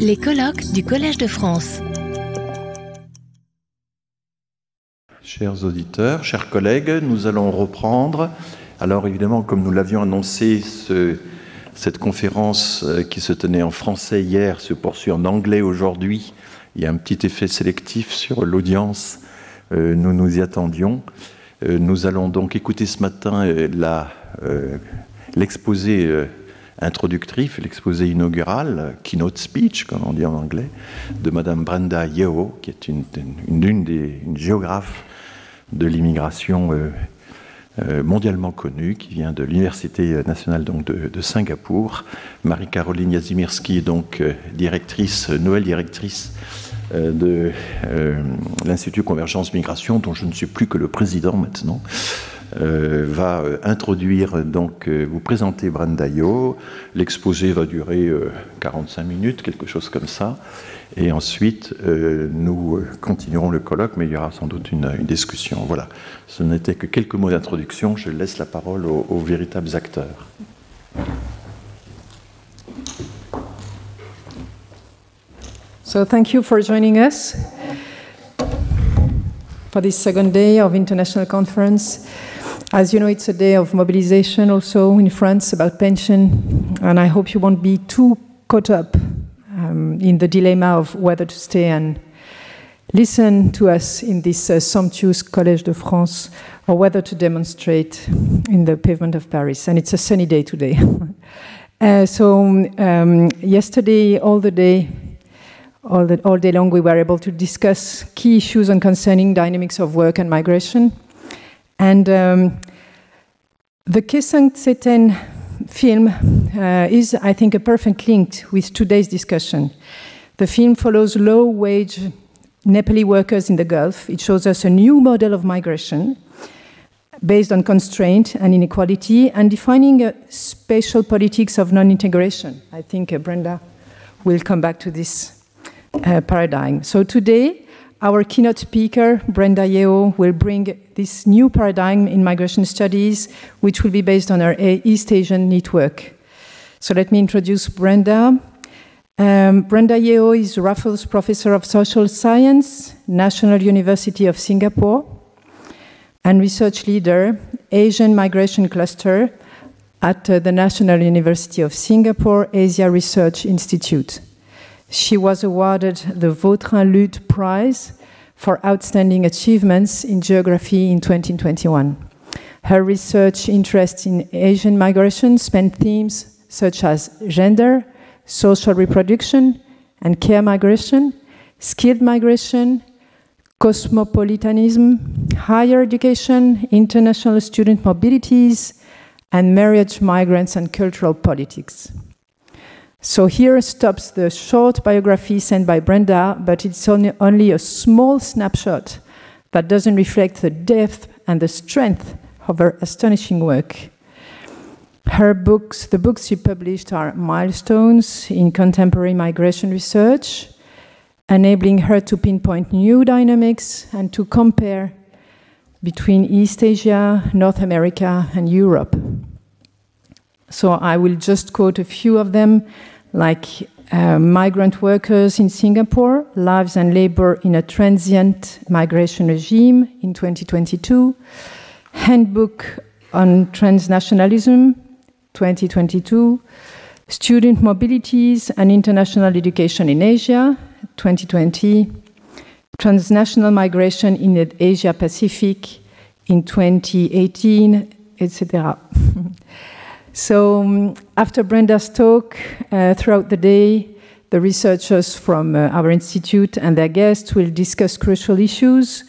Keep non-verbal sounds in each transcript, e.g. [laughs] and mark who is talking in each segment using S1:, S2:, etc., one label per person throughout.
S1: Les colloques du Collège de France.
S2: Chers auditeurs, chers collègues, nous allons reprendre. Alors évidemment, comme nous l'avions annoncé, ce, cette conférence euh, qui se tenait en français hier se poursuit en anglais aujourd'hui. Il y a un petit effet sélectif sur l'audience. Euh, nous nous y attendions. Euh, nous allons donc écouter ce matin l'exposé introductif, l'exposé inaugural, keynote speech, comme on dit en anglais, de Madame Brenda Yeo, qui est une, des une géographe de l'immigration euh, euh, mondialement connue, qui vient de l'Université nationale donc, de, Singapour. Marie-Caroline Yazimirski donc euh, directrice, nouvelle directrice de l'Institut Convergence Migration, dont je ne suis plus que le président maintenant. Va introduire, donc, vous présenter Brenda Yeo. L'exposé va durer 45 minutes, quelque chose comme ça. Et ensuite, euh, nous continuerons le colloque, mais il y aura sans doute une, une discussion. Voilà. Ce n'était que quelques mots d'introduction. Je laisse la parole aux, aux véritables acteurs.
S3: So, thank you for joining us for this second day of international conference. As you know, it's a day of mobilization also in France about pension, and I hope you won't be too caught up um, in the dilemma of whether to stay and listen to us in this uh, sumptuous Collège de France or whether to demonstrate in the pavement of Paris. And it's a sunny day today. [laughs] uh, so, um, yesterday, all the day, all, the, all day long, we were able to discuss key issues on concerning dynamics of work and migration. And um, the Kesang Tseten film uh, is, I think, a perfect link with today's discussion. The film follows low wage Nepali workers in the Gulf. It shows us a new model of migration based on constraint and inequality and defining a spatial politics of non integration. I think uh, Brenda will come back to this uh, paradigm. So today, our keynote speaker, Brenda Yeoh, will bring this new paradigm in migration studies, which will be based on our East Asian network. So let me introduce Brenda. Um, Brenda Yeoh is Raffles Professor of Social Science, National University of Singapore, and research leader, Asian Migration Cluster at uh, the National University of Singapore Asia Research Institute. She was awarded the Vautrin Lud Prize for outstanding achievements in geography in 2021. Her research interests in Asian migration span themes such as gender, social reproduction and care migration, skilled migration, cosmopolitanism, higher education, international student mobilities, and marriage, migrants, and cultural politics. So here stops the short biography sent by Brenda, but it's only, a small snapshot that doesn't reflect the depth and the strength of her astonishing work. Her books, the books she published, are milestones in contemporary migration research, enabling her to pinpoint new dynamics and to compare between East Asia, North America, and Europe. So I will just quote a few of them, like uh, migrant workers in Singapore, lives and labor in a transient migration regime in 2022, handbook on transnationalism 2022, student mobilities and international education in Asia 2020, transnational migration in the Asia Pacific in 2018, etc. [laughs] So, um, after Brenda's talk, uh, throughout the day, the researchers from uh, our institute and their guests will discuss crucial issues.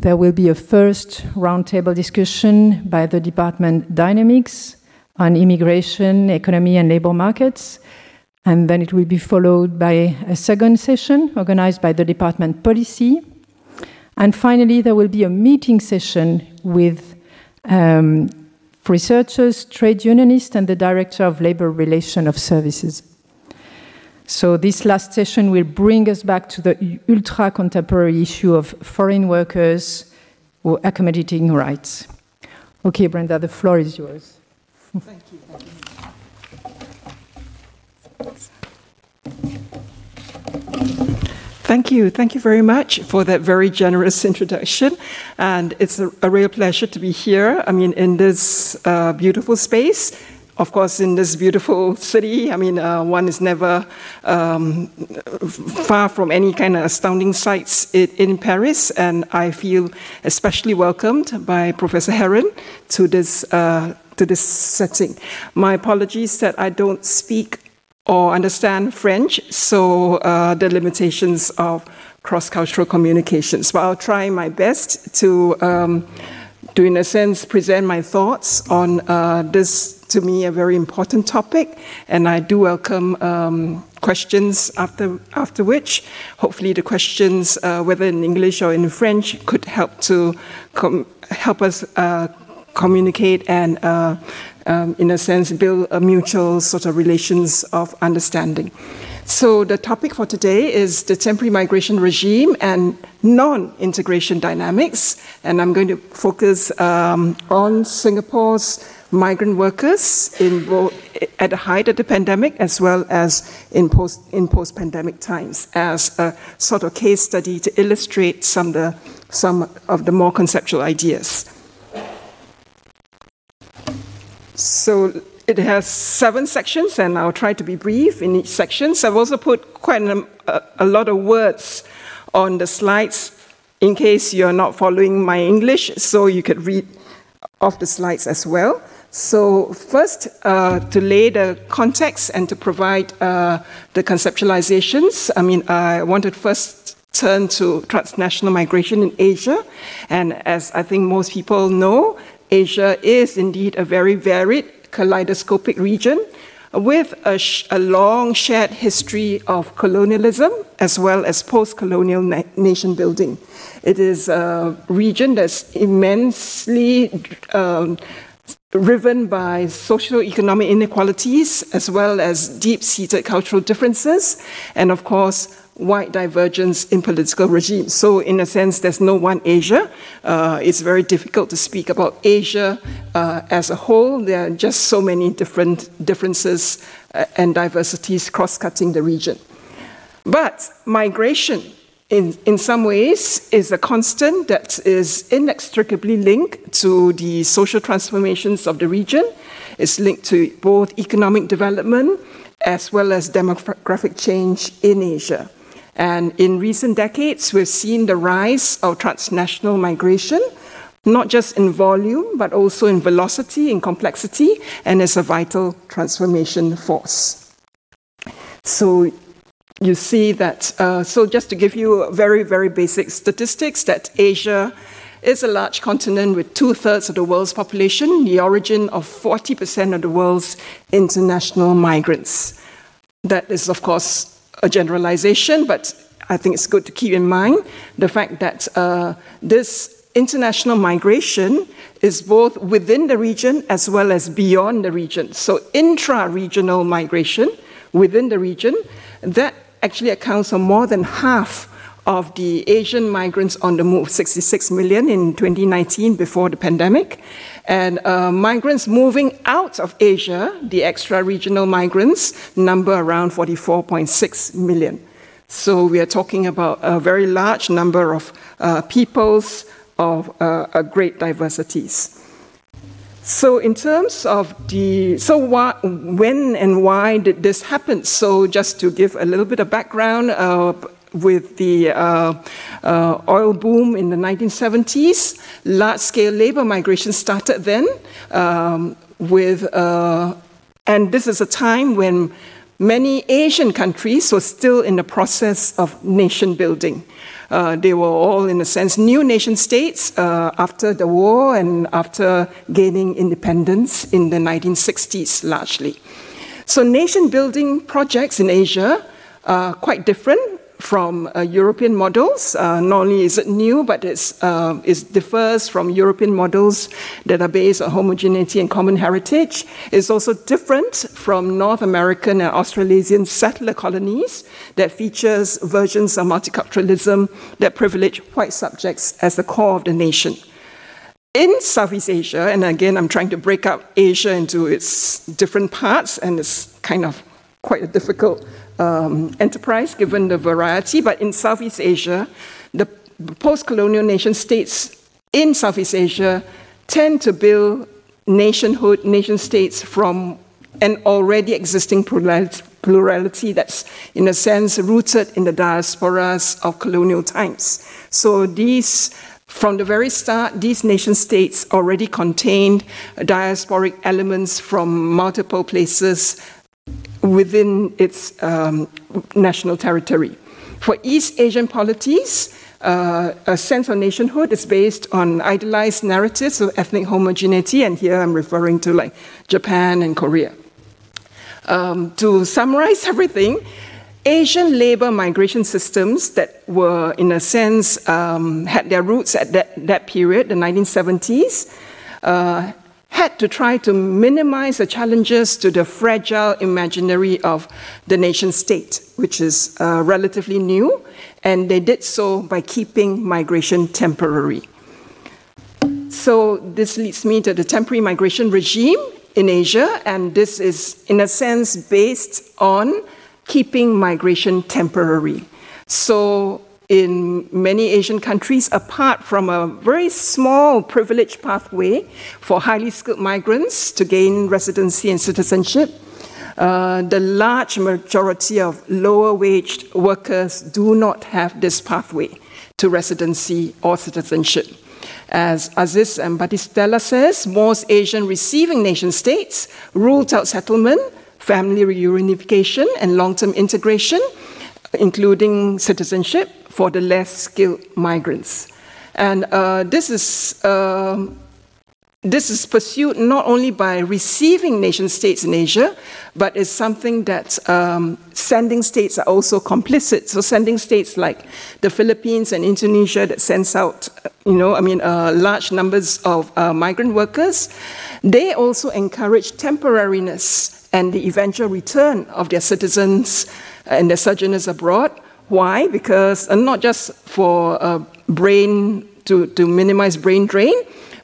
S3: There will be a first roundtable discussion by the department Dynamics on immigration, economy, and labor markets. And then it will be followed by a second session organized by the department Policy. And finally, there will be a meeting session with um, researchers, trade unionists, and the director of labor relation of services. So this last session will bring us back to the ultra contemporary issue of foreign workers or accommodating rights. Okay, Brenda, the floor is yours.
S4: Thank you. Thank you. Thank you. Thank you very much for that very generous [laughs] introduction. And it's a, a real pleasure to be here. I mean, in this uh, beautiful space. Of course, in this beautiful [laughs] city, I mean, uh, one is never um, far from any kind of astounding sights in, in, Paris, and I feel especially welcomed by Professor Héran to this uh, to this setting. My apologies that I don't speak or understand French, so uh, the limitations of cross-cultural communications. But I'll try my best to, um, to in a sense, present my thoughts on uh, this, to me, a very important topic. And I do welcome um, questions after, after which, hopefully the questions, uh, whether in English or in French, could help to help us uh, communicate and uh, um, in a sense, build a mutual sort of relations of understanding. So the topic for today is the temporary migration regime and non-integration dynamics, and I'm going to focus um, on Singapore's migrant workers in both, at the height of the pandemic as well as in post in post-pandemic times as a sort of case study to illustrate some of the, some of the more conceptual ideas. So it has seven sections, and I'll try to be brief in each section. So I've also put quite a, a lot of words on the slides in case you're not following my English, so you could read off the slides as well. So, first, uh, to lay the context and to provide uh, the conceptualizations, I mean, I wanted first turn to transnational migration in Asia. And as I think most people know, Asia is indeed a very varied, kaleidoscopic region with a, sh- a long shared history of colonialism as well as post colonial na- nation building. It is a region that's immensely um, driven by socio-economic inequalities as well as deep-seated cultural differences and of course wide divergence in political regimes. So, in a sense, there's no one Asia. Uh, it's very difficult to speak about Asia uh, as a whole. There are just so many different differences uh, and diversities cross cutting the region. But migration, in, in some ways, is a constant that is inextricably linked to the social transformations of the region. It's linked to both economic development as well as demographic change in Asia. And in recent decades, we've seen the rise of transnational migration, not just in volume, but also in velocity, in complexity, and as a vital transformation force. So you see that, uh, so just to give you very, very basic statistics, that Asia is a large continent with two thirds of the world's population, the origin of 40% of the world's international migrants. That is, of course, a generalization, but I think it's good to keep in mind the fact that uh, this international migration is both within the region as well as beyond the region. So, intra regional migration within the region, that actually accounts for more than half of the Asian migrants on the move, 66 million in 2019 before the pandemic. And uh, migrants moving out of Asia, the extra regional migrants, number around 44.6 million. So we are talking about a very large number of uh, peoples of uh, great diversities. So, in terms of the, so why, when and why did this happen? So, just to give a little bit of background, uh, with the uh, uh, oil boom in the 1970s. Large scale labor migration started then, um, with, uh, and this is a time when many Asian countries were still in the process of nation building. Uh, they were all, in a sense, new nation states uh, after the war and after gaining independence in the 1960s, largely. So, nation building projects in Asia are quite different from uh, European models. Uh, not only is it new, but uh, it differs from European models that are based on homogeneity and common heritage. It's also different from North American and Australasian settler colonies that features versions of multiculturalism that privilege white subjects as the core of the nation. In Southeast Asia, and again, I'm trying to break up Asia into its different parts, and it's kind of quite a difficult um, enterprise given the variety, but in Southeast Asia, the post colonial nation states in Southeast Asia tend to build nationhood, nation states from an already existing plurality that's, in a sense, rooted in the diasporas of colonial times. So these from the very start, these nation states already contained diasporic elements from multiple places within its um, national territory. For East Asian polities, uh, a sense of nationhood is based on idealized narratives of ethnic homogeneity, and here I'm referring to like Japan and Korea. Um, to summarize [laughs] everything, Asian labor migration systems that were, in a sense, um, had their roots at that, that period, the 1970s, uh, had to try to minimize the challenges to the fragile imaginary of the nation state, which is uh, relatively new, and they did so by keeping migration temporary. So, this leads me to the temporary migration regime in Asia, and this is, in a sense, based on keeping migration temporary. So, in many Asian countries, apart from a very small privilege pathway for highly skilled migrants to gain residency and citizenship, uh, the large majority of lower waged workers do not have this pathway to residency or citizenship. As Asis and Battistella says, most Asian receiving nation states ruled out settlement family reunification and long term integration, including citizenship for the less skilled migrants. And uh, this is. Uh, this is pursued not only by receiving nation states in Asia, but is something that um, sending states are also complicit. So, sending states like the Philippines and Indonesia that sends out, you know, I mean, uh, large numbers of uh, migrant workers, they also encourage temporariness and the eventual return of their citizens and their sojourners abroad. Why? Because uh, not just for uh, brain to, to minimize brain drain,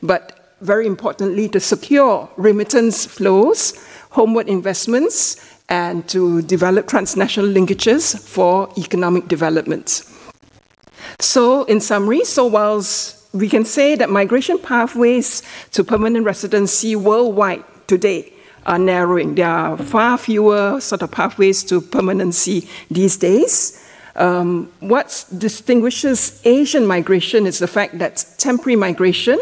S4: but very importantly to secure remittance flows, homeward investments, and to develop transnational linkages for economic development. So, in summary, so whilst we can say that migration pathways to permanent residency worldwide today are narrowing. There are far fewer sort of pathways to permanency these days. Um, what distinguishes Asian migration is the fact that temporary migration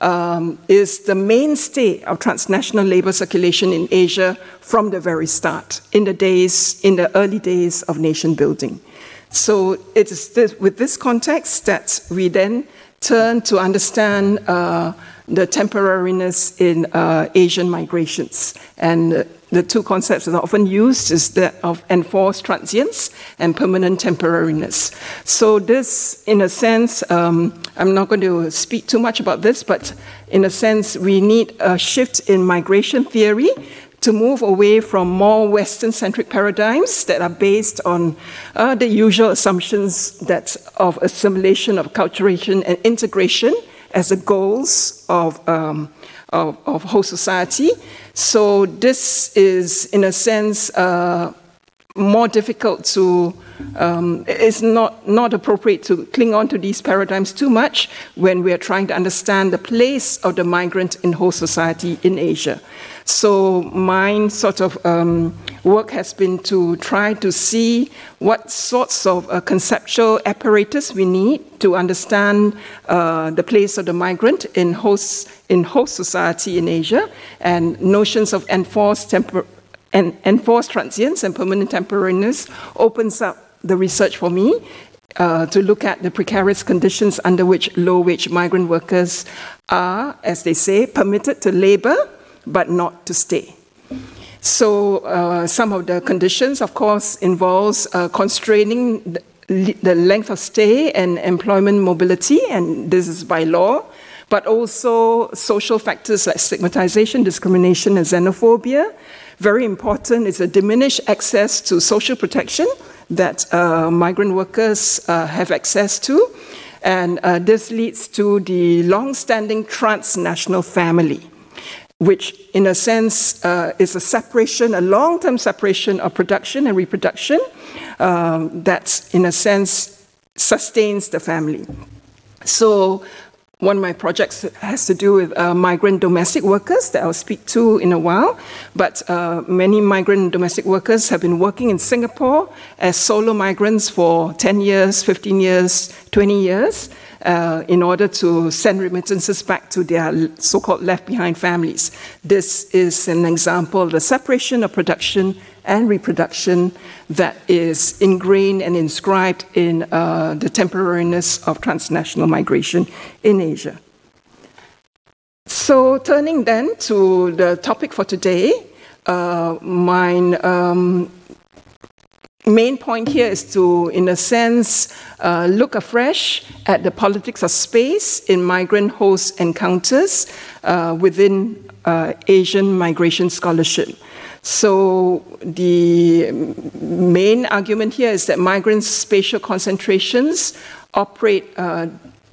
S4: um, is the mainstay of transnational labor circulation in Asia from the very start, in the days, in the early days of nation building. So it is this, with this context that we then turn to understand uh, the temporariness in uh, Asian migrations. And uh, the two concepts that are often used is that of enforced transience and permanent temporariness. So this, in a sense, um, I'm not going to speak too much about this, but in a sense, we need a shift in migration theory to move away from more Western centric paradigms that are based on uh, the usual assumptions that of assimilation, of acculturation, and integration as the goals of, um, of, of, whole society. So this is, in a sense, uh, more difficult to, um, it's not, not appropriate to cling on to these paradigms too much when we are trying to understand the place of the migrant in whole society in Asia. So my sort of um, work has been to try to see what sorts of uh, conceptual apparatus we need to understand uh, the place of the migrant in host, in host society in Asia and notions of enforced, enforced transience and permanent temporariness opens up the research for me uh, to look at the precarious conditions under which low wage migrant workers are, as they say, permitted to labor but not to stay. So uh, some of the conditions, of course, involves uh, constraining the, length of stay and employment mobility, and this is by law, but also social factors like stigmatization, discrimination, and xenophobia. Very important is a diminished access to social protection that uh, migrant workers uh, have access to, and uh, this leads to the long-standing transnational family which in a sense uh, is a separation, a long term separation of production and reproduction um, that, in a sense, sustains the family. So, one of my projects has to do with uh, migrant domestic workers that I'll speak to in a while. But uh, many migrant domestic workers have been working in Singapore as solo migrants for 10 years, 15 years, 20 years uh, in order to send remittances back to their so called left behind families. This is an example of the separation of production and reproduction that is ingrained and inscribed in uh, the temporariness of transnational migration in Asia. So, turning then to the topic for today, uh, my um, main point here is to, in a sense, uh, look afresh at the politics of space in migrant host encounters uh, within uh, Asian migration scholarship. So, the main argument here is that migrant spatial concentrations operate uh,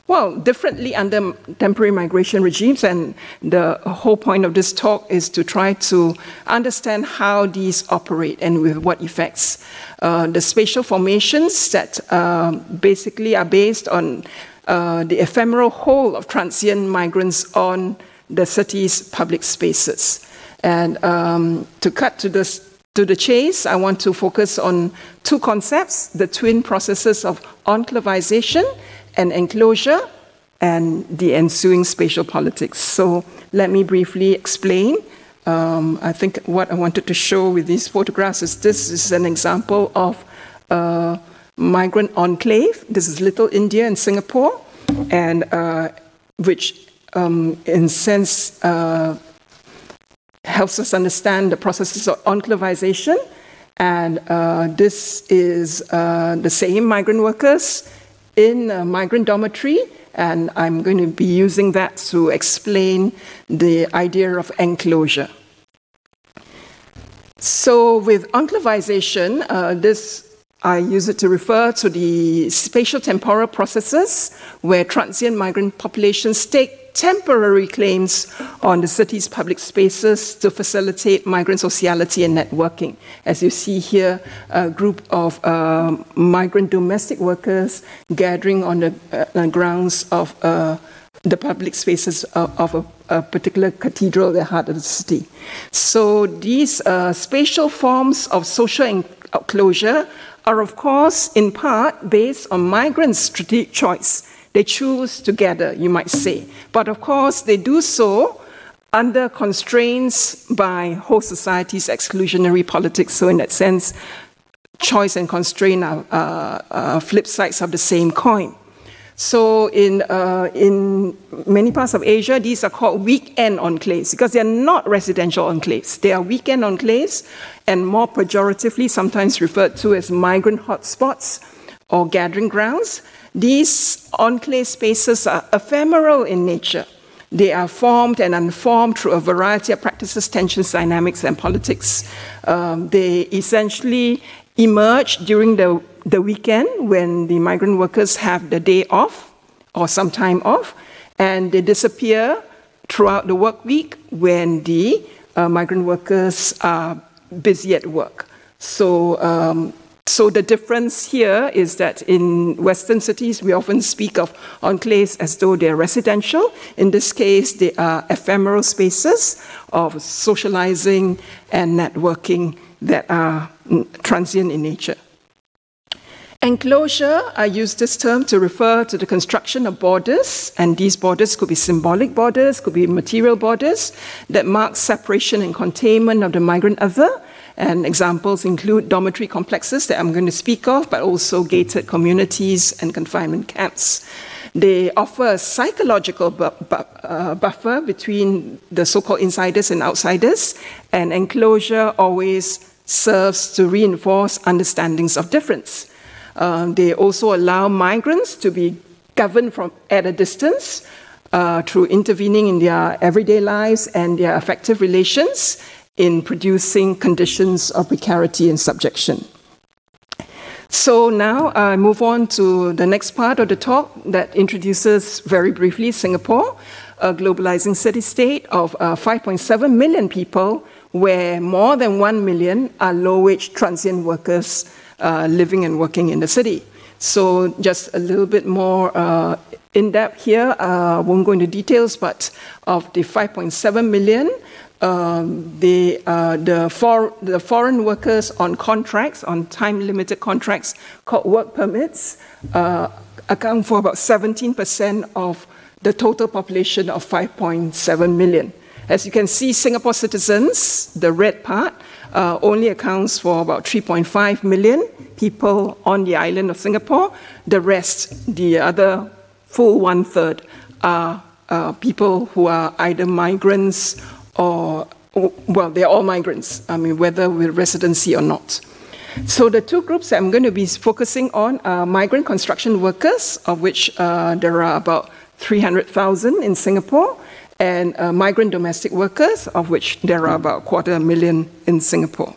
S4: well, differently under temporary migration regimes, and the whole point of this talk is to try to understand how these operate and with what effects. Uh, the spatial formations that uh, basically are based on uh, the ephemeral hold of transient migrants on the city's public spaces. And um, to cut to the, to the chase, I want to focus on two concepts the twin processes of enclavization and enclosure and the ensuing spatial politics. So let me briefly explain. Um, I think what I wanted to show with these photographs is this is an example of a migrant enclave. This is Little India in Singapore, and uh, which, um, in sense, uh, helps us understand the processes of enclavization. And uh, this is uh, the same migrant workers in a migrant dormitory, and I'm going to be using that to explain the idea of enclosure. So, with enclavization, uh, this I use it to refer to the spatial temporal processes where transient migrant populations take temporary claims on the city's public spaces to facilitate migrant sociality and networking. As you see here, a group of uh, migrant domestic workers gathering on the uh, grounds of uh, the public spaces of, of a, a, particular cathedral, the heart of the city. So these uh, spatial forms of social enclosure are, of course, in part based on migrants' strategic choice they choose together, you might say. But of course, they do so under constraints by whole society's exclusionary politics. So, in that sense, choice and constraint are uh, uh, flip sides of the same coin. So, in, uh, in many parts of Asia, these are called weekend enclaves because they are not residential enclaves. They are weekend enclaves and more pejoratively, sometimes referred to as migrant hotspots or gathering grounds. These enclave spaces are ephemeral in nature. They are formed and unformed through a variety of practices, tensions, dynamics, and politics. Um, they essentially emerge during the, the weekend when the migrant workers have the day off or some time off, and they disappear throughout the work week when the uh, migrant workers are busy at work. So um, so the difference here is that in Western cities, we often speak of enclaves as though they're residential. In this case, they are ephemeral spaces of socializing and networking that are transient in nature. Enclosure, I use this term to refer to the construction of borders, and these borders could be symbolic borders, could be material borders that mark separation and containment of the migrant other examples include dormitory complexes that I'm going to speak of, but also gated communities and confinement camps. They offer a psychological bu- bu- uh, buffer between the so called insiders and outsiders, and enclosure always serves to reinforce understandings of difference. Um, they also allow migrants to be governed from at a distance uh, through intervening in their everyday lives and their affective relations in producing conditions of precarity and subjection. So now I move on to the next part of the talk that introduces very briefly Singapore. a globalizing city state of uh, 5.7 million people, where more than 1 million are low wage transient workers uh, living and working in the city. So, just a little bit more uh, in depth here, I uh, won't go into details, but of the 5.7 million, um, the, uh, the, for, the, foreign workers on contracts, on time limited contracts called work permits, uh, account for about 17% of the total population of 5.7 million. As you can see, Singapore citizens, the red part, uh, only accounts for about 3.5 million people on the island of Singapore. The rest, the other full one third, are uh, people who are either migrants or, well, they're all migrants, I mean, whether with residency or not. So the two groups I'm going to be focusing on are migrant construction workers, of which uh, there are about 300,000 in Singapore, and uh, migrant domestic workers, of which there are about a quarter million in Singapore.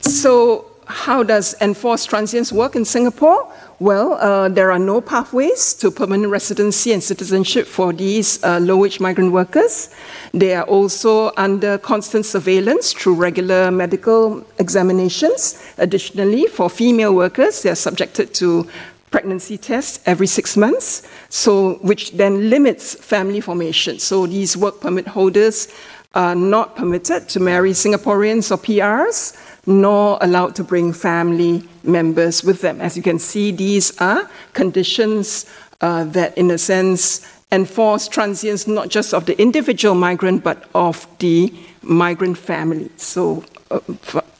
S4: So how does enforced transience work in Singapore? Well, uh, there are no pathways to permanent residency and citizenship for these uh, low wage migrant workers. They are also under constant surveillance through regular medical examinations. Additionally, for female workers, they are subjected to pregnancy tests every six months, so which then limits family formation. So these work permit holders are not permitted to marry Singaporeans or PRs nor allowed to bring family members with them. As you can see, these are conditions uh, that, in a sense, enforce transience not just of the individual migrant but of the migrant family. So, uh,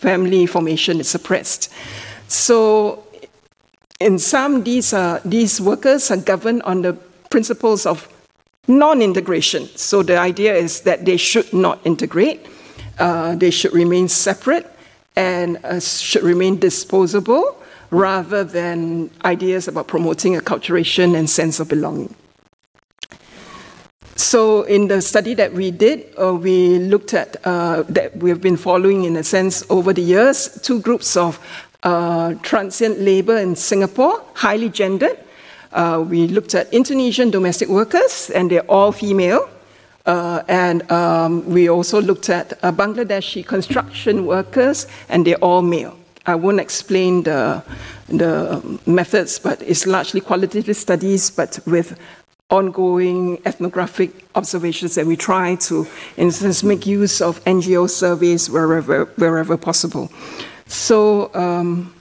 S4: family formation is suppressed. So, in some, these, are, these workers are governed on the principles of non integration. So, the idea is that they should not integrate, uh, they should remain separate and uh, should remain disposable rather than ideas about promoting acculturation and sense of belonging. So, in the study that we did, uh, we looked at uh, that we've been following, in a sense, over the years, two groups of uh, transient labor in Singapore, highly gendered. Uh, we looked at Indonesian domestic workers, and they're all female. Uh, and um, we also looked at uh, Bangladeshi construction workers, and they're all male. I won't explain the, the methods, but it's largely qualitative studies, but with ongoing ethnographic observations that we try to, in sense, make use of NGO surveys wherever, wherever possible. So, um,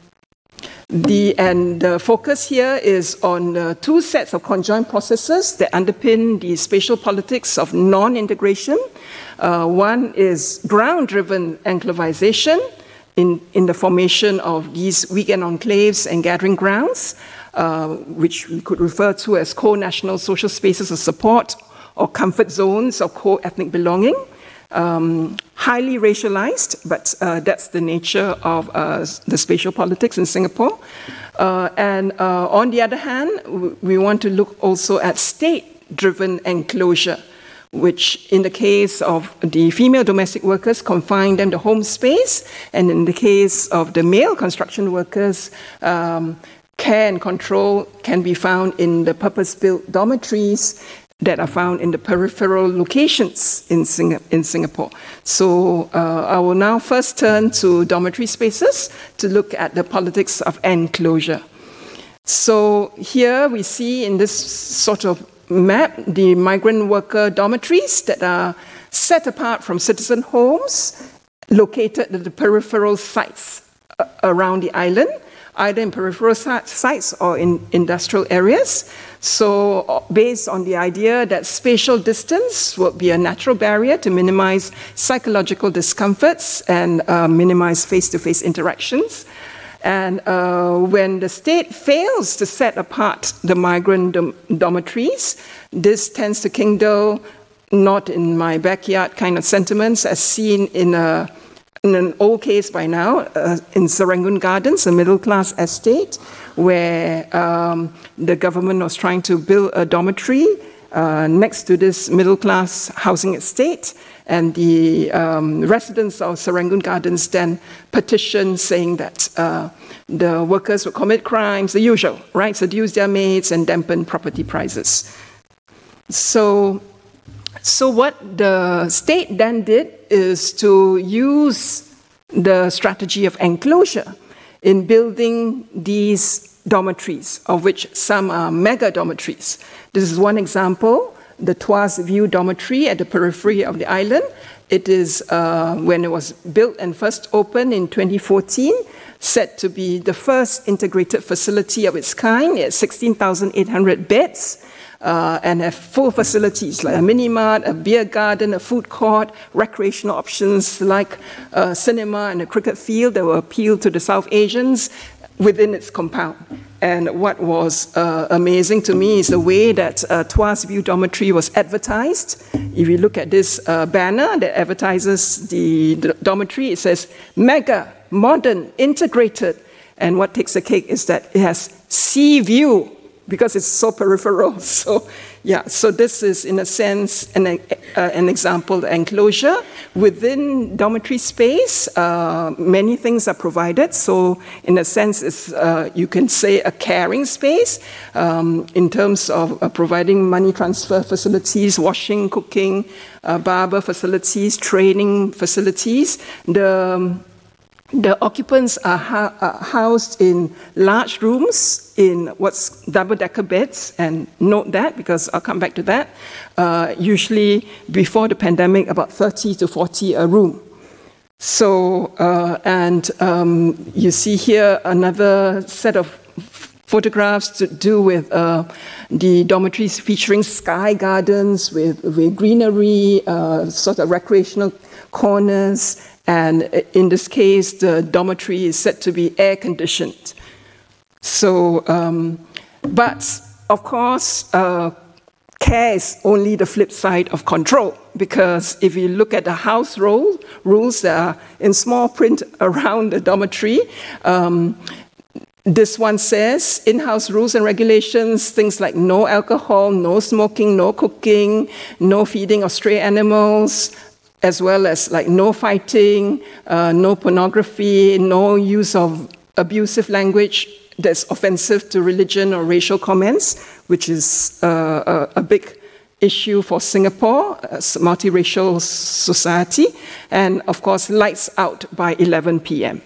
S4: the, and the focus here is on uh, two sets of conjoint processes that underpin the spatial politics of non integration. Uh, one is ground driven enclavization in, in the formation of these weekend enclaves and gathering grounds, uh, which we could refer to as co national social spaces of support or comfort zones of co ethnic belonging um, highly racialized, but uh, that's the nature of uh, the spatial politics in Singapore. Uh, and uh, on the other hand, we want to look also at state driven enclosure, which in the case of the female domestic workers, confine them to home space, and in the case of the male construction workers, um, care and control can be found in the purpose built dormitories that are found in the peripheral locations in, in Singapore. So uh, I will now first turn to dormitory spaces to look at the politics of enclosure. So here we see in this sort of map the migrant worker dormitories that are set apart from citizen homes located at the peripheral sites uh, around the island either in peripheral sites or in industrial areas. So, uh, based on the idea that spatial distance would be a natural barrier to minimize psychological discomforts and uh, minimize face to face interactions. And uh, when the state fails to set apart the migrant dom- dormitories, this tends to kindle not in my backyard kind of sentiments as seen in a in an old case by now uh, in Serangoon Gardens, a middle class estate, where um, the government was trying to build a dormitory uh, next to this middle class housing estate. And the um, residents of Serangoon Gardens then petitioned saying that uh, the workers would commit crimes, the usual, right? Seduce their mates and dampen property prices. So, so what the state then did is to use the strategy of enclosure in building these dormitories, of which some are mega dormitories. This is one example, the Tuas View dormitory at the periphery of the island. It is, uh, when it was built and first opened in 2014, said to be the first integrated facility of its kind. It's 16,800 beds. Uh, and have full facilities like a mini mart, a beer garden, a food court, recreational options like a cinema and a cricket field that will appeal to the South Asians within its compound. And what was uh, amazing to me is the way that uh, Tuas View Dormitory was advertised. If you look at this uh, banner that advertises the, the dormitory, it says mega modern, integrated. And what takes the cake is that it has sea view because it's so peripheral. [laughs] So, yeah, so this is, in a sense, an, uh, an example, enclosure. Within dormitory space, uh, many things are provided. So, in a sense, it's, uh, you can say a caring space um, in terms of uh, providing money transfer facilities, washing, cooking, uh, barber facilities, training facilities. The um, the occupants are, are, housed in large rooms in what's double decker beds, and note that because I'll come back to that. Uh, usually, before the pandemic, about 30 to 40 a room. So, uh, and um, you see here another set of photographs to do with uh, the dormitories featuring sky gardens with, with greenery, uh, sort of recreational corners, and in this case, the dormitory is said to be air conditioned. So, um, but of course, uh, care is only the flip side of control because if you look at the house rule, rules that are in small print [laughs] around the dormitory, um, this one says in house rules and regulations, things like no alcohol, no smoking, no cooking, no feeding of stray animals, as well as like no fighting, uh, no pornography, no use of abusive language that's offensive to religion or racial comments, which is uh, a, a, big issue for Singapore, a multiracial society, and of course, lights out by 11 p.m.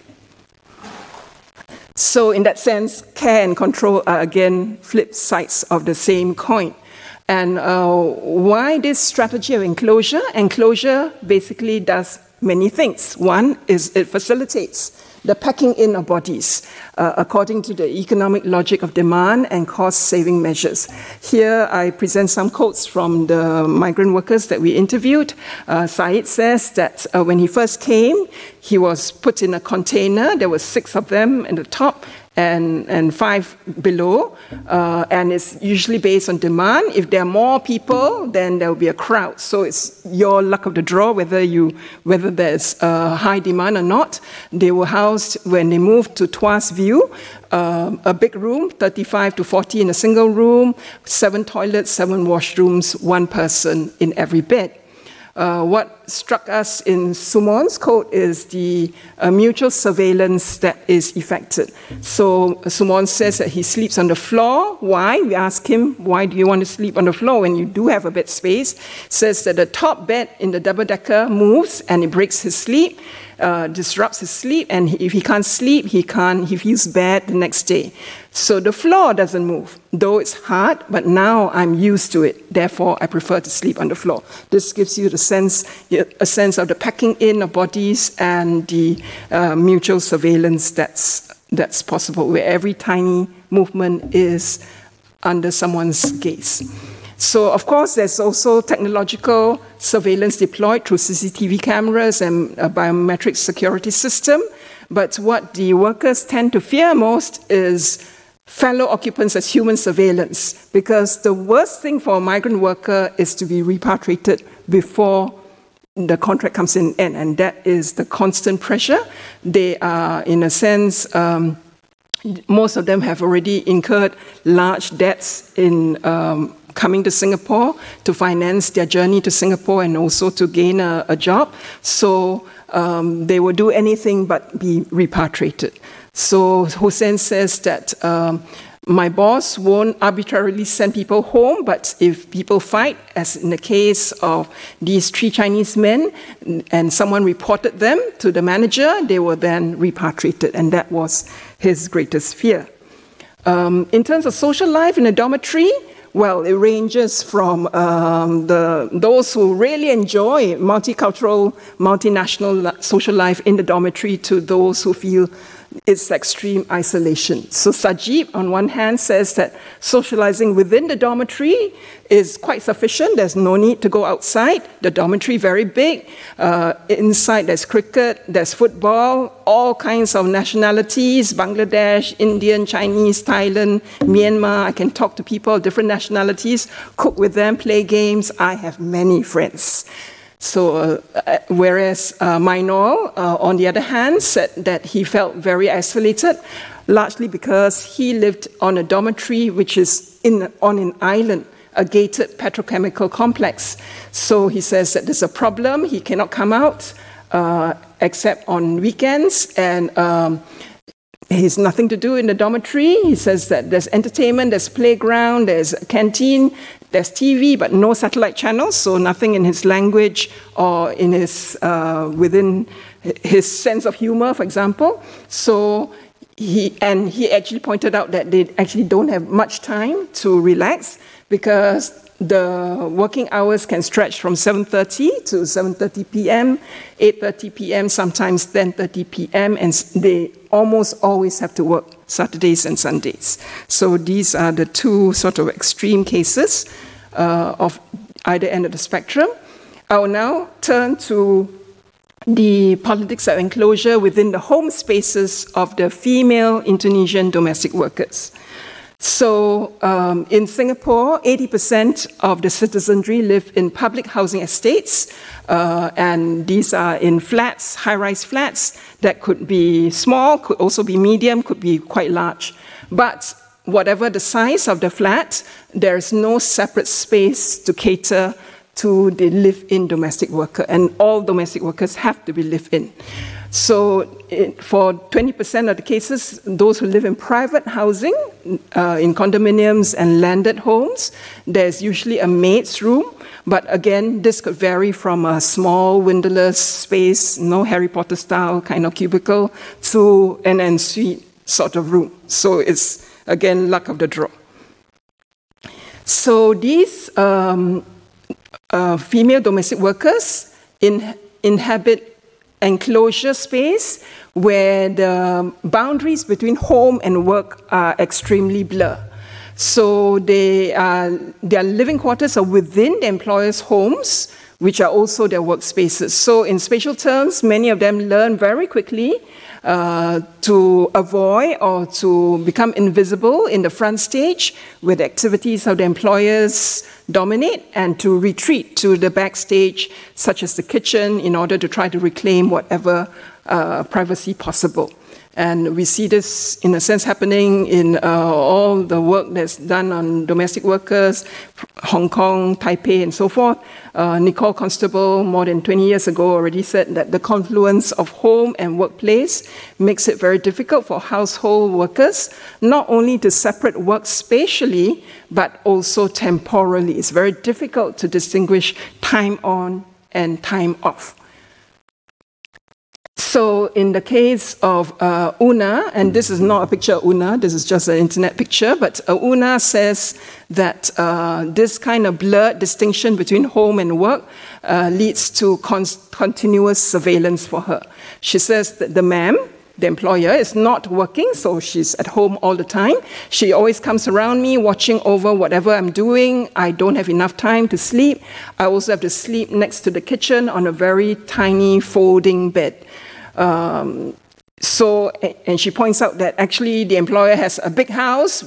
S4: So, in that sense, care and control are again flip sides of the same coin. And uh, why this strategy of enclosure? Enclosure basically does many things. One is it facilitates the packing in of bodies uh, according to the economic logic of demand and cost saving measures. Here I present some quotes from the migrant workers that we interviewed. Uh, Said says that uh, when he first came, he was put in a container. There were six of them in the top and, and five below, uh, and it's usually based on demand. If there are more people, then there will be a crowd. So it's your luck of the draw whether you whether there's high demand or not. They were housed when they moved to Tuas View, uh, a big room, 35 to 40 in a single room, seven toilets, seven washrooms, one person in every bed. Uh, what struck us in Sumon's quote is the uh, mutual surveillance that is effected. So Sumon says that he sleeps on the floor. Why? We ask him, why do you want to sleep on the floor when you do have a bed space? Says that the top bed in the double decker moves and it breaks his sleep uh, disrupts his sleep, and if he can't sleep, he can't. He feels bad the next day. So the floor doesn't move, though it's hard. But now I'm used to it. Therefore, I prefer to sleep on the floor. This gives you the sense, a sense of the packing in of bodies and the uh, mutual surveillance that's that's possible, where every tiny movement is under someone's gaze. So, of course, there's also technological surveillance deployed through CCTV cameras and a biometric security system. But what the workers tend to fear most is fellow occupants as human surveillance, because the worst thing for a migrant worker is to be repatriated before the contract comes in, and, and that is the constant pressure. They are, in a sense, um, most of them have already incurred large debts in um, coming to Singapore to finance their journey to Singapore and also to gain a, a job. So um, they will do anything but be repatriated. So Hussein says that um, My boss won't arbitrarily send people home, but if people fight, as in the case of these three Chinese men, and someone reported them to the manager, they were then repatriated, and that was his greatest fear. Um, in terms of social life in a dormitory, well, it ranges from um, the, those who really enjoy multicultural, multinational social life in the dormitory to those who feel it's extreme isolation. So Sajib, on one hand, says that socializing within the dormitory is quite sufficient. There's no need to go outside. The dormitory very big. Uh, inside there's cricket, there's football, all kinds of nationalities: Bangladesh, Indian, Chinese, Thailand, Myanmar. I can talk to people of different nationalities, cook with them, play games. I have many friends. So, uh, whereas uh, Mainol, uh, on the other hand, said that he felt very isolated, largely because he lived on a dormitory which is in, on an island, a gated petrochemical complex. So he says that there's a problem, he cannot come out uh, except on weekends, and um, He's nothing to do in the dormitory. He says that there's entertainment, there's playground, there's a canteen, there's TV, but no satellite channels, so nothing in his language or in his uh, within his sense of humor, for example. So he and he actually pointed out that they actually don't have much time to relax because the working hours can stretch from 7.30 to 7.30 p.m., 8.30 p.m., sometimes 10.30 p.m., and they almost always have to work Saturdays and Sundays. So these are the two sort of extreme cases uh, of either end of the spectrum. I will now turn to the politics of enclosure within the home spaces of the female Indonesian domestic workers. So um, in Singapore, 80% of the citizenry live in public housing estates, uh, and these are in flats, high rise flats that could be small, could also be medium, could be quite large. But whatever the size of the flat, there is no separate space to cater to the live in domestic worker, and all domestic workers have to be live in. So, for 20% of the cases, those who live in private housing, uh, in condominiums and landed homes, there's usually a maid's room. But again, this could vary from a small windowless space, no Harry Potter style kind of cubicle, to an ensuite sort of room. So it's again luck of the draw. So these um, uh, female domestic workers in, inhabit enclosure space where the boundaries between home and work are extremely blurred. So they are, their living quarters are within the employer's homes, which are also their workspaces. So in spatial terms, many of them learn very quickly uh, to avoid or to become invisible in the front stage where the activities of the employers dominate and to retreat to the backstage, such as the kitchen, in order to try to reclaim whatever uh, privacy possible. And we see this, in a sense, happening in uh, all the work that's done on domestic workers, Hong Kong, Taipei, and so forth. Uh, Nicole Constable, more than 20 years ago, already said that the confluence of home and workplace makes it very difficult for household workers not only to separate work spatially, but also temporally. It's very difficult to distinguish time on and time off. So, in the case of uh, Una, and this is not a picture of Una, this is just an internet picture, but uh, Una says that uh, this kind of blurred distinction between home and work uh, leads to con- continuous surveillance for her. She says that the ma'am, the employer, is not working, so she's at home all the time. She always comes around me watching over whatever I'm doing. I don't have enough time to sleep. I also have to sleep next to the kitchen on a very tiny folding bed. Um, so, and she points out that actually the employer has a big house,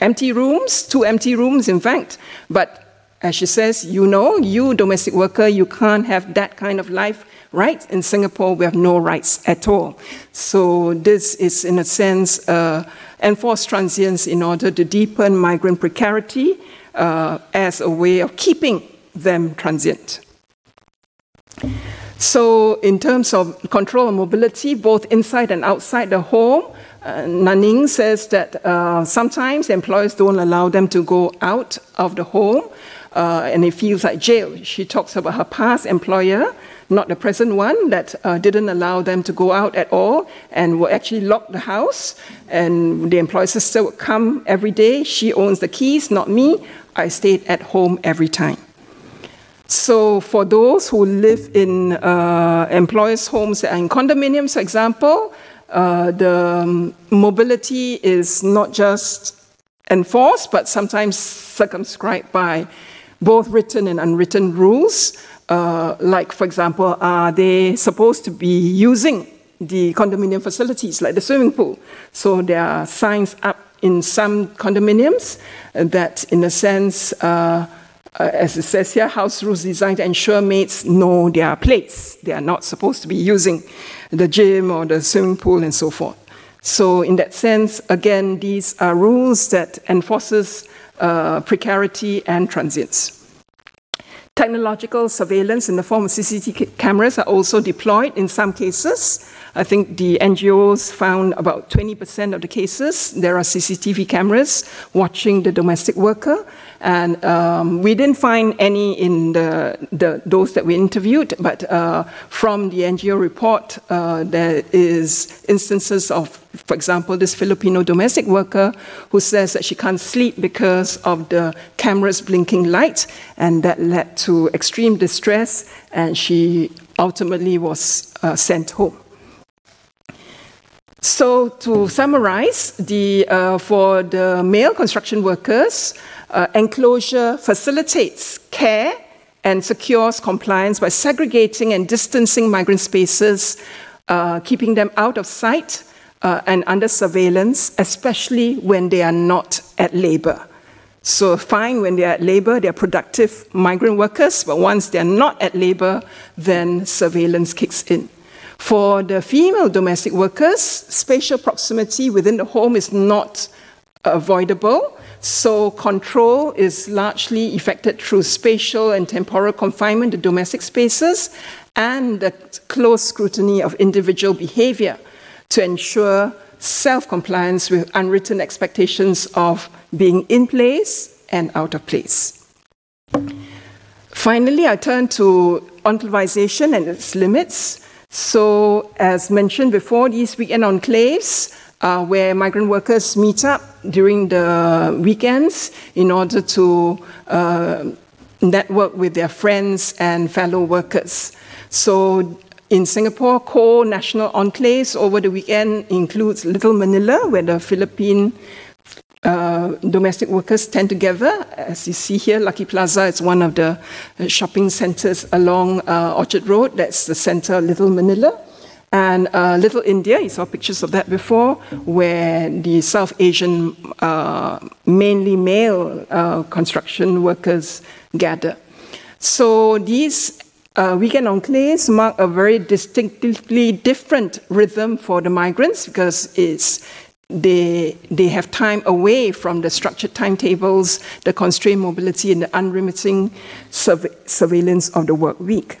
S4: empty rooms, two empty rooms, in fact. But as she says, you know, you domestic worker, you can't have that kind of life, right? In Singapore, we have no rights at all. So this is, in a sense, uh, enforced transience in order to deepen migrant precarity uh, as a way of keeping them transient. So, in terms of control and mobility, both inside and outside the home, uh, Nanning says that uh, sometimes employers don't allow them to go out of the home uh, and it feels like jail. She talks about her past employer, not the present one, that uh, didn't allow them to go out at all and will actually lock the house. And the employer sister would come every day. She owns the keys, not me. I stayed at home every time. So, for those who live in uh, employers' homes and condominiums, for example, uh, the um, mobility is not just enforced, but sometimes circumscribed by both written and unwritten rules. Uh, like, for example, are they supposed to be using the condominium facilities, like the swimming pool? So there are signs up in some condominiums that, in a sense, uh, as it says here, house rules designed to ensure mates know their place. They are not supposed to be using the gym or the swimming pool and so forth. So, in that sense, again, these are rules that enforces uh, precarity and transience. Technological surveillance in the form of CCTV cameras are also deployed in some cases. I think the NGOs found about 20% of the cases there are CCTV cameras watching the domestic worker, and um, we didn't find any in the, the, those that we interviewed, but uh, from the NGO report, uh, there is instances of, for example, this Filipino domestic worker who says that she can't sleep because of the camera's blinking light, and that led to extreme distress, and she ultimately was uh, sent home. So, to summarize, the, uh, for the male construction workers, uh, enclosure facilitates care and secures compliance by segregating and distancing migrant spaces, uh, keeping them out of sight uh, and under surveillance, especially when they are not at labor. So, fine when they are at labor, they are productive migrant workers, but once they are not at labor, then surveillance kicks in. For the female domestic workers, spatial proximity within the home is not avoidable. So, control is largely effected through spatial and temporal confinement to domestic spaces and the close scrutiny of individual behavior to ensure self compliance with unwritten expectations of being in place and out of place. Finally, I turn to enclavization and its limits. So, as mentioned before, these weekend enclaves uh, where migrant workers meet up during the weekends in order to uh, network with their friends and fellow workers. So in Singapore, core national enclaves over the weekend includes Little Manila, where the Philippine uh, domestic workers tend together. As you see here, Lucky Plaza is one of the shopping centers along uh, Orchard Road. That's the center Little Manila. And uh, Little India, you saw pictures of that before, where the South Asian, uh, mainly male uh, construction workers gather. So these uh, weekend enclaves mark a very distinctively different rhythm for the migrants because it's they, they have time away from the structured timetables, the constrained mobility, and the unremitting surveillance of the work week.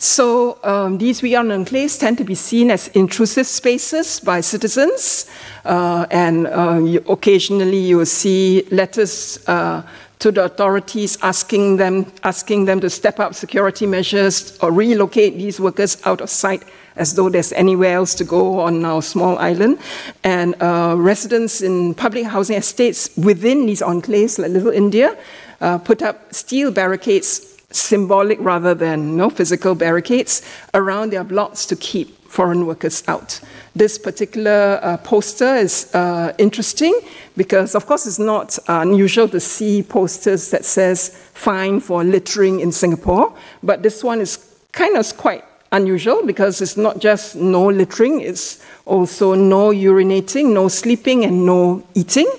S4: So um, these weekend enclaves tend to be seen as intrusive spaces by citizens, uh, and uh, you, occasionally you will see letters uh, to the authorities asking them, asking them to step up security measures or relocate these workers out of sight as though there's anywhere else to go on our small island. And uh, residents in public housing estates within these enclaves, like Little India, uh, put up steel barricades symbolic rather than no physical barricades around their blocks to keep foreign workers out. This particular uh, poster is uh, interesting because, of course, it's not unusual to see posters that says "fine for littering in Singapore," but this one is kind of quite unusual because it's not just no littering; it's also no urinating, no sleeping, and no eating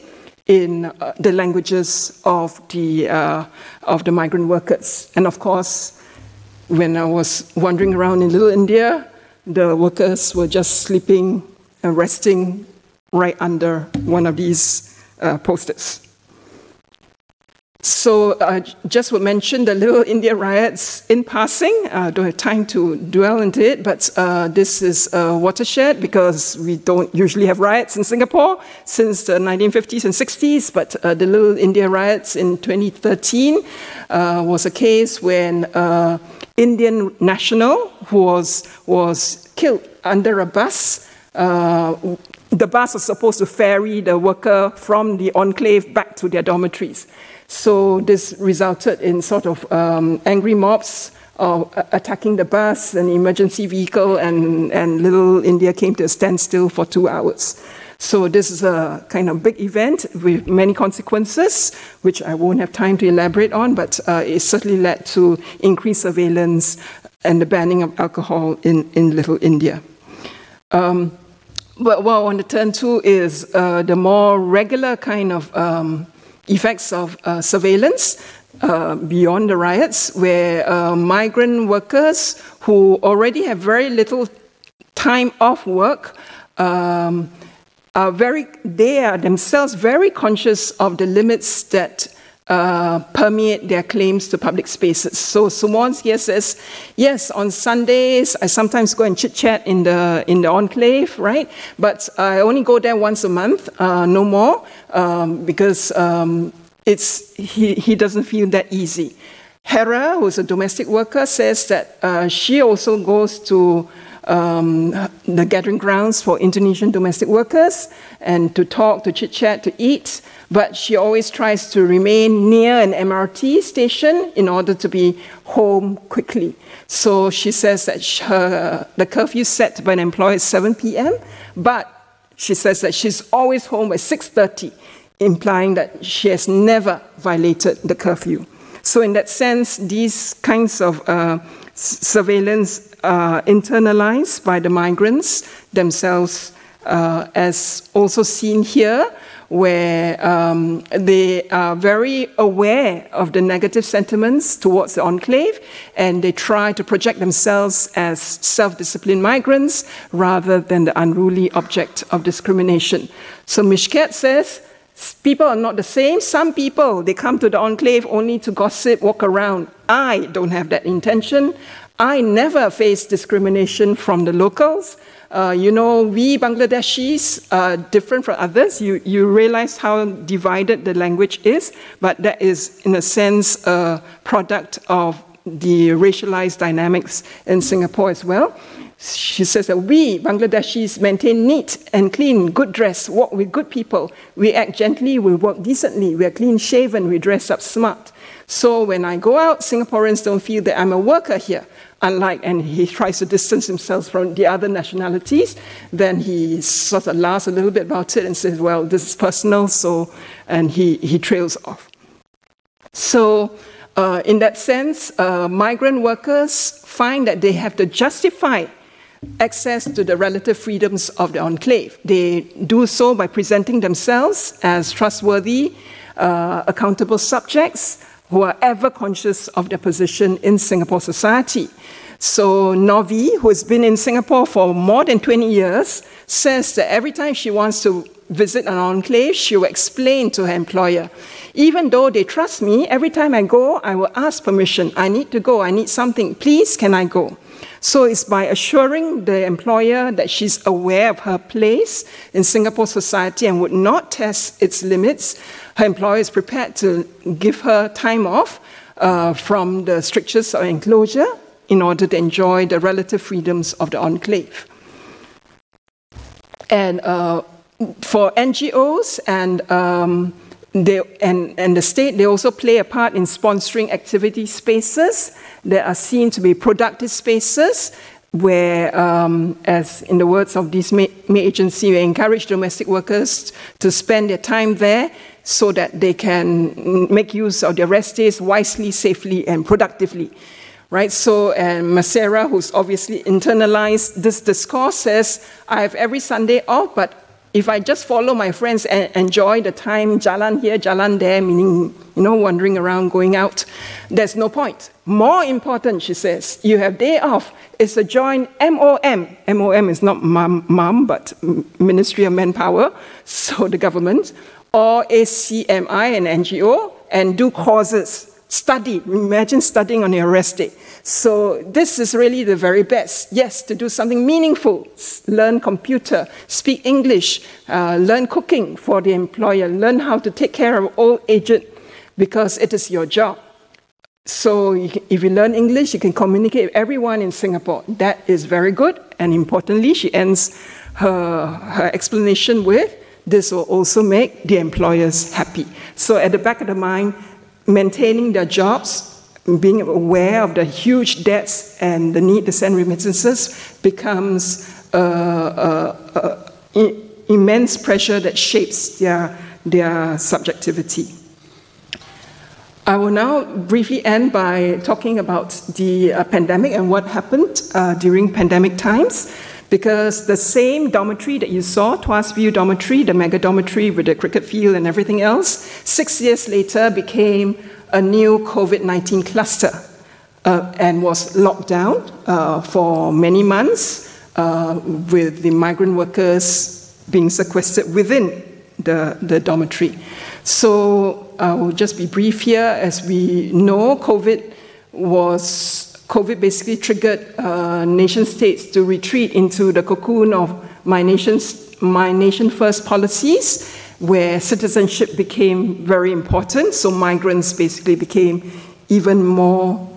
S4: in uh, the languages of the, uh, of the migrant workers. And of course, when I was wandering around in Little India, the workers were just sleeping and resting right under one of these uh, posters. So I just would mention the Little India riots in passing. I uh, don't have time to dwell into it, but uh, this is a watershed because we don't usually have riots in Singapore since the 1950s and 60s. But uh, the Little India riots in 2013 uh, was a case when uh, Indian national was was killed under a bus. Uh, the bus was supposed to ferry the worker from the enclave back to their dormitories. So this resulted in sort of um, angry mobs uh, attacking the bus and emergency vehicle, and, and Little India came to a standstill for two hours. So this is a kind of big event with many consequences, which I won't have time to elaborate on, but uh, it certainly led to increased surveillance and the banning of alcohol in, in Little India. Um, but what I want to turn to is uh, the more regular kind of um, effects of uh, surveillance uh, beyond the riots, where uh, migrant workers who already have very little time off work um, are very, they are themselves very conscious of the limits that uh, permeate their claims to public spaces. So Sumons here says, yes, on Sundays I sometimes go and chit chat in the in the enclave, right? But I only go there once a month, uh, no more, um, because um, it's he, he doesn't feel that easy. Hera, who's a domestic worker, says that uh, she also goes to um, the gathering grounds for Indonesian domestic workers and to talk, to chit chat, to eat but she always tries to remain near an MRT station in order to be home quickly. So she says that her, the curfew set by an employer is 7 p.m., but she says that she's always home by 6.30, implying that she has never violated the curfew. So in that sense, these kinds of uh, surveillance are internalized by the migrants themselves, uh, as also seen here where um, they are very aware of the negative sentiments towards the enclave and they try to project themselves as self disciplined migrants rather than the unruly object of discrimination. So Mishket says, People are not the same. Some people, they come to the enclave only to gossip, walk around. I don't have that intention. I never face discrimination from the locals. Uh, you know, we Bangladeshis are different from others. You, you realize how divided the language is, but that is, in a sense, a product of the racialized dynamics in Singapore as well. She says that we Bangladeshis maintain neat and clean, good dress, walk with good people. We act gently, we work decently, we are clean shaven, we dress up smart. So when I go out, Singaporeans don't feel that I'm a worker here unlike, and he tries to distance himself from the other nationalities, then he sort of laughs a little bit about it and says, well, this is personal, so, and he, he trails off. So, uh, in that sense, uh, migrant workers find that they have to justify access to the relative freedoms of the enclave. They do so by presenting themselves as trustworthy, uh, accountable subjects who are ever conscious of their position in Singapore society. So Novi, who has been in Singapore for more than 20 years, says that every time she wants to visit an enclave, she will explain to her employer, even though they trust me, every time I go, I will ask permission. I need to go, I need something. Please, can I go? So it's by assuring the employer that she's aware of her place in Singapore society and would not test its limits, her employer is prepared to give her time off uh, from the strictures of enclosure in order to enjoy the relative freedoms of the enclave. And uh, for NGOs and, um, they, and, and the state, they also play a part in sponsoring activity spaces that are seen to be productive spaces where, um, as in the words of this May, agency, we encourage domestic workers to spend their time there so that they can make use of their rest days wisely, safely, and productively right? So, and Masera, who's obviously internalized this discourse, says, I have every Sunday off, but if I just follow my friends and enjoy the time, jalan here, jalan there, meaning, you know, wandering around, going out, there's no point. More important, she says, you have day off, It's to join MOM. MOM is not mom, but Ministry of Manpower, [laughs] so the government, or ACMI, an NGO, and do courses. Study. Imagine studying on your rest day. So this is really the very best. Yes, to do something meaningful. Learn computer, speak English, uh, learn cooking for the employer, learn how to take care of old aged because it is your job. So if you learn English, you can communicate with everyone in Singapore. That is very good. And importantly, she ends her, her explanation with this will also make the employers happy. So at the back of the mind, maintaining their jobs, being aware of the huge debts and the need to send remittances becomes uh, uh, uh, immense pressure that shapes their, their subjectivity. I will now briefly end by talking about the uh, pandemic and what happened uh, during pandemic times. Because the same dormitory that you saw, Tuas View Dormitory, the mega dormitory with the cricket field and everything else, six years later became a new COVID 19 cluster uh, and was locked down uh, for many months uh, with the migrant workers being sequestered within the, the dormitory. So I will just be brief here. As we know, COVID was COVID basically triggered uh, nation states to retreat into the cocoon of my nation's my nation first policies, where citizenship became very important. So migrants basically became even more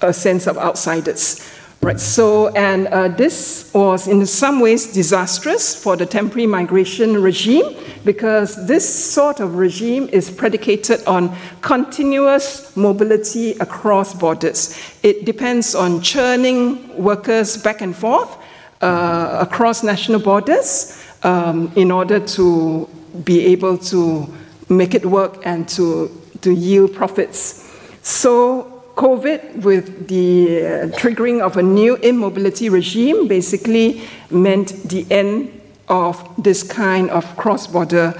S4: a sense of outsiders. Right, so, and uh, this was in some ways disastrous for the temporary migration regime because this sort of regime is predicated on continuous mobility across borders. It depends on churning workers back and forth uh, across national borders um, in order to be able to make it work and to, to yield profits. So, COVID, with the uh, triggering of a new immobility regime, basically meant the end of this kind of cross border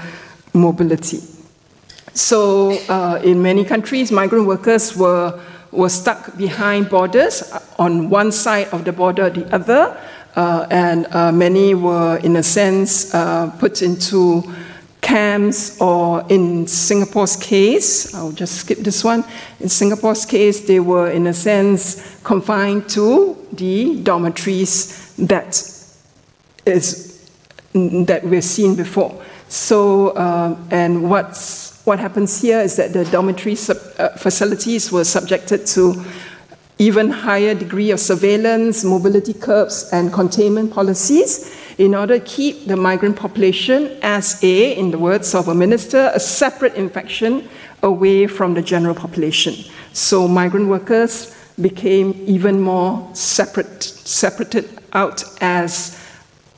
S4: mobility. So, uh, in many countries, migrant workers were, were stuck behind borders, uh, on one side of the border or the other, uh, and uh, many were, in a sense, uh, put into camps, or in Singapore's case, I'll just skip this one. In Singapore's case, they were, in a sense, confined to the dormitories that is that we've seen before. So, uh, and what's, what happens here is that the dormitory sub, uh, facilities were subjected to even higher degree of surveillance, mobility curbs, and containment policies in order to keep the migrant population as a, in the words of a minister, a separate infection away from the general population. So migrant workers became even more separate, separated out as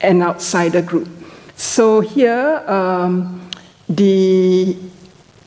S4: an outsider group. So here, um, the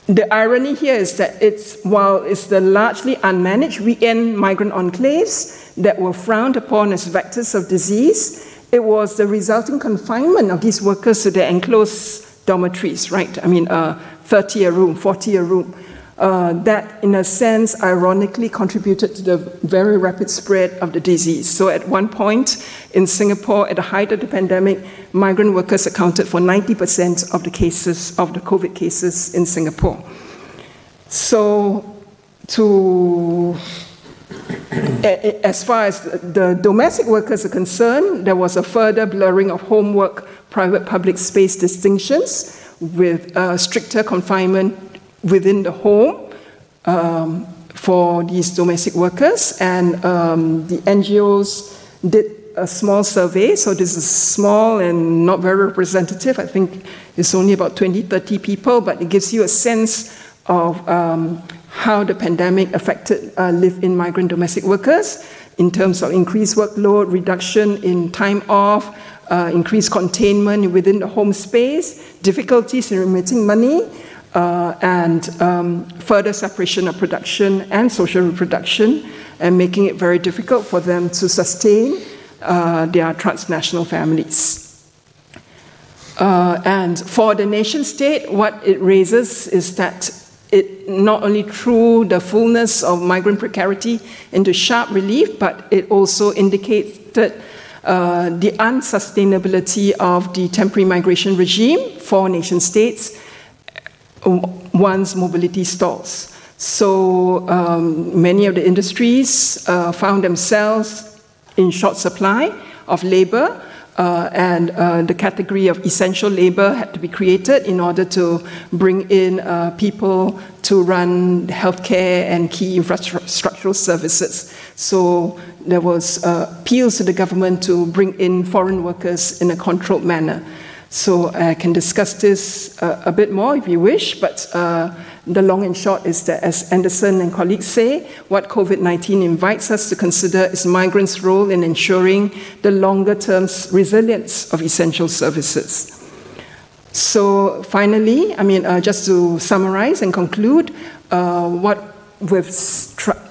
S4: the irony here is that it's while it's the largely unmanaged weekend migrant enclaves that were frowned upon as vectors of disease, it was the resulting confinement of these workers to their enclosed dormitories, right? I mean, uh, 30 a room, 40 a room. Uh, that, in a sense, ironically contributed to the very rapid spread of the disease. So, at one point in Singapore, at the height of the pandemic, migrant workers accounted for 90% of the cases, of the COVID cases in Singapore. So, to as far as the domestic workers are concerned, there was a further blurring of homework, private public space distinctions with uh, stricter confinement within the home um, for these domestic workers. And um, the NGOs did a small survey, so this is small and not very representative. I think it's only about 20, 30 people, but it gives you a sense of um, how the pandemic affected uh, live-in migrant domestic workers in terms of increased workload, reduction in time off, uh, increased containment within the home space, difficulties in remitting money, uh, and um, further separation of production and social reproduction, and making it very difficult for them to sustain uh, their transnational families. Uh, and for the nation state, what it raises is that it not only threw the fullness of migrant precarity into sharp relief, but it also indicated uh, the unsustainability of the temporary migration regime for nation states once mobility stalls. So um, many of the industries uh, found themselves in short supply of labor, uh, and uh, the category of essential labor had to be created in order to bring in uh, people to run healthcare and key infrastructural services. So there was uh, appeals to the government to bring in foreign workers in a controlled manner. So I can discuss this uh, a bit more if you wish, but uh, the long and short is that, as Anderson and colleagues say, what COVID 19 invites us to consider is migrants' role in ensuring the longer term resilience of essential services. So, finally, I mean, uh, just to summarize and conclude, uh, what,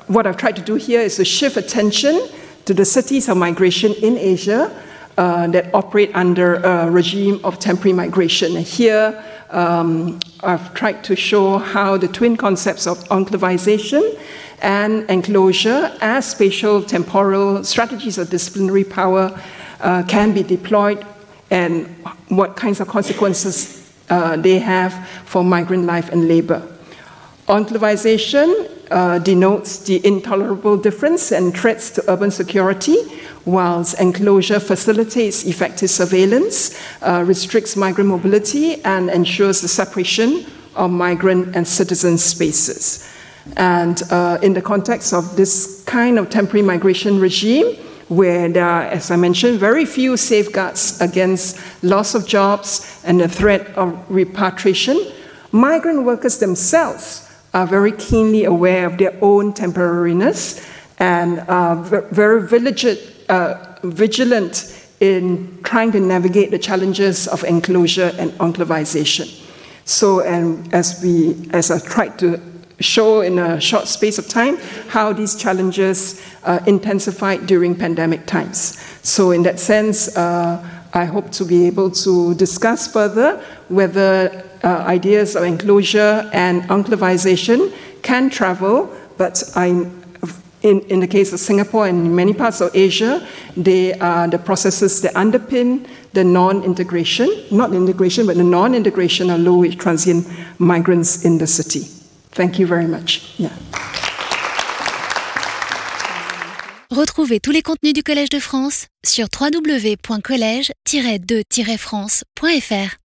S4: what I've tried to do here is to shift attention to the cities of migration in Asia uh, that operate under a regime of temporary migration. And here, um, I've tried to show how the twin concepts of enclavization and enclosure as spatial temporal strategies of disciplinary power uh, can be deployed and what kinds of consequences uh, they have for migrant life and labor. Enclavization uh, denotes the intolerable difference and threats to urban security, whilst enclosure facilitates effective surveillance, uh, restricts migrant mobility, and ensures the separation of migrant and citizen spaces. And uh, in the context of this kind of temporary migration regime, where there are, as I mentioned, very few safeguards against loss of jobs and the threat of repatriation, migrant workers themselves are very keenly aware of their own temporariness and are very vigilant, uh, in trying to navigate the challenges of enclosure and enclavization. So, and as we, as I tried to show in a short space of time, how these challenges uh, intensified during pandemic times. So, in that sense, uh, I hope to be able to discuss further whether uh, ideas of enclosure and enclavization can travel, but I, in, in the case of Singapore and many parts of Asia, they are the processes that underpin the non integration, not integration, but the non integration of low wage transient migrants in the city. Thank you very much. Yeah.
S1: Retrouvez tous les contenus du Collège de France sur www.colège-2-france.fr.